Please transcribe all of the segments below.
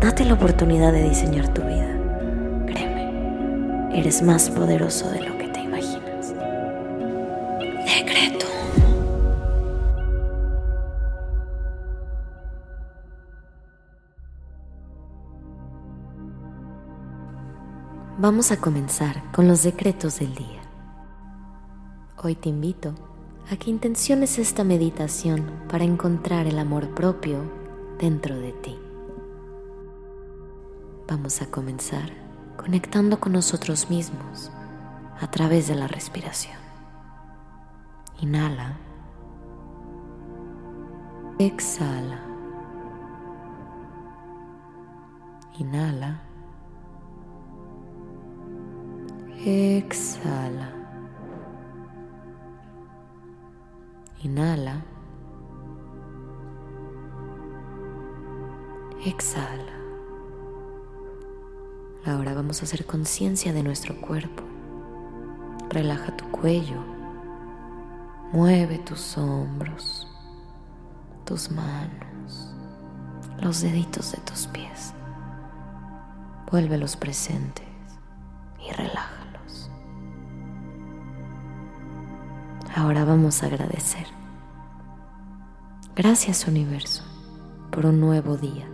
Date la oportunidad de diseñar tu vida. Créeme, eres más poderoso de lo que te imaginas. Decreto. Vamos a comenzar con los decretos del día. Hoy te invito a que intenciones esta meditación para encontrar el amor propio dentro de ti. Vamos a comenzar conectando con nosotros mismos a través de la respiración. Inhala. Exhala. Inhala. Exhala. Inhala. Exhala. Ahora vamos a hacer conciencia de nuestro cuerpo. Relaja tu cuello. Mueve tus hombros, tus manos, los deditos de tus pies. Vuélvelos presentes y relájalos. Ahora vamos a agradecer. Gracias universo por un nuevo día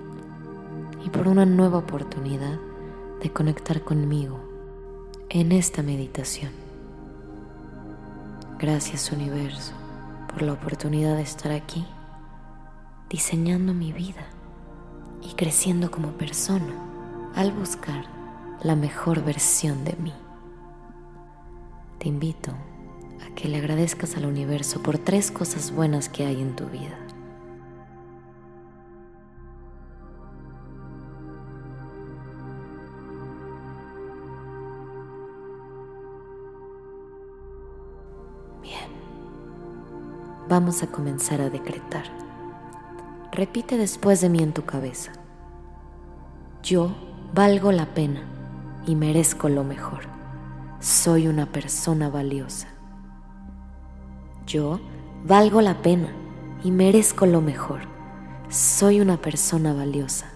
y por una nueva oportunidad de conectar conmigo en esta meditación. Gracias universo por la oportunidad de estar aquí diseñando mi vida y creciendo como persona al buscar la mejor versión de mí. Te invito a que le agradezcas al universo por tres cosas buenas que hay en tu vida. Vamos a comenzar a decretar. Repite después de mí en tu cabeza. Yo valgo la pena y merezco lo mejor. Soy una persona valiosa. Yo valgo la pena y merezco lo mejor. Soy una persona valiosa.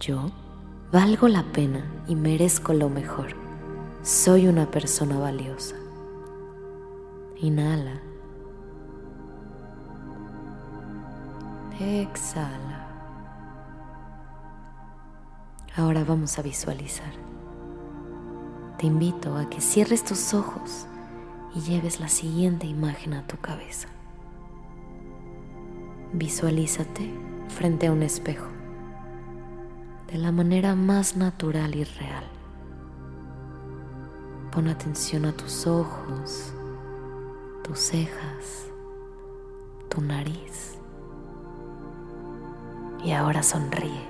Yo valgo la pena y merezco lo mejor. Soy una persona valiosa. Inhala. Exhala. Ahora vamos a visualizar. Te invito a que cierres tus ojos y lleves la siguiente imagen a tu cabeza. Visualízate frente a un espejo de la manera más natural y real. Pon atención a tus ojos, tus cejas, tu nariz. Y ahora sonríe.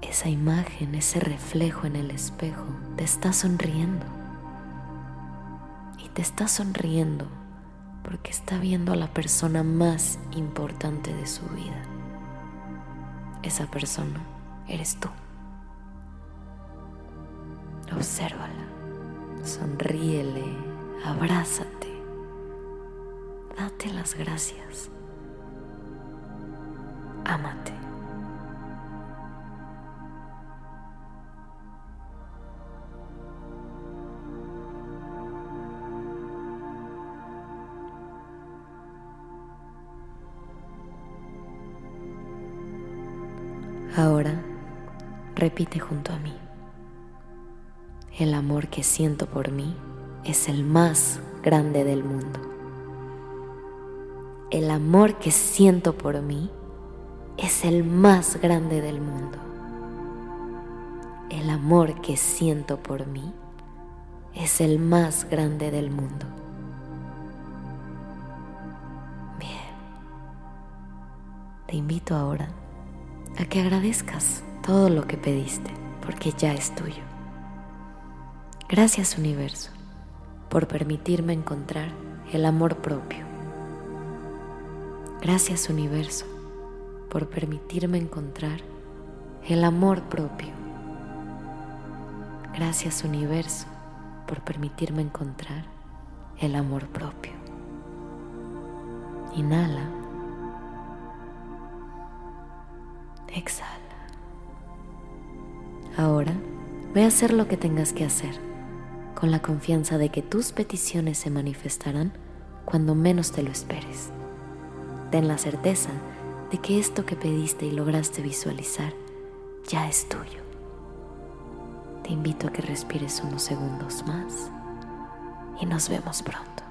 Esa imagen, ese reflejo en el espejo te está sonriendo. Y te está sonriendo porque está viendo a la persona más importante de su vida. Esa persona eres tú. Obsérvala, sonríele, abrázate, date las gracias, ámate. Ahora repite junto a mí. El amor que siento por mí es el más grande del mundo. El amor que siento por mí es el más grande del mundo. El amor que siento por mí es el más grande del mundo. Bien. Te invito ahora a que agradezcas todo lo que pediste, porque ya es tuyo. Gracias universo por permitirme encontrar el amor propio. Gracias universo por permitirme encontrar el amor propio. Gracias universo por permitirme encontrar el amor propio. Inhala. Exhala. Ahora ve a hacer lo que tengas que hacer, con la confianza de que tus peticiones se manifestarán cuando menos te lo esperes. Ten la certeza de que esto que pediste y lograste visualizar ya es tuyo. Te invito a que respires unos segundos más y nos vemos pronto.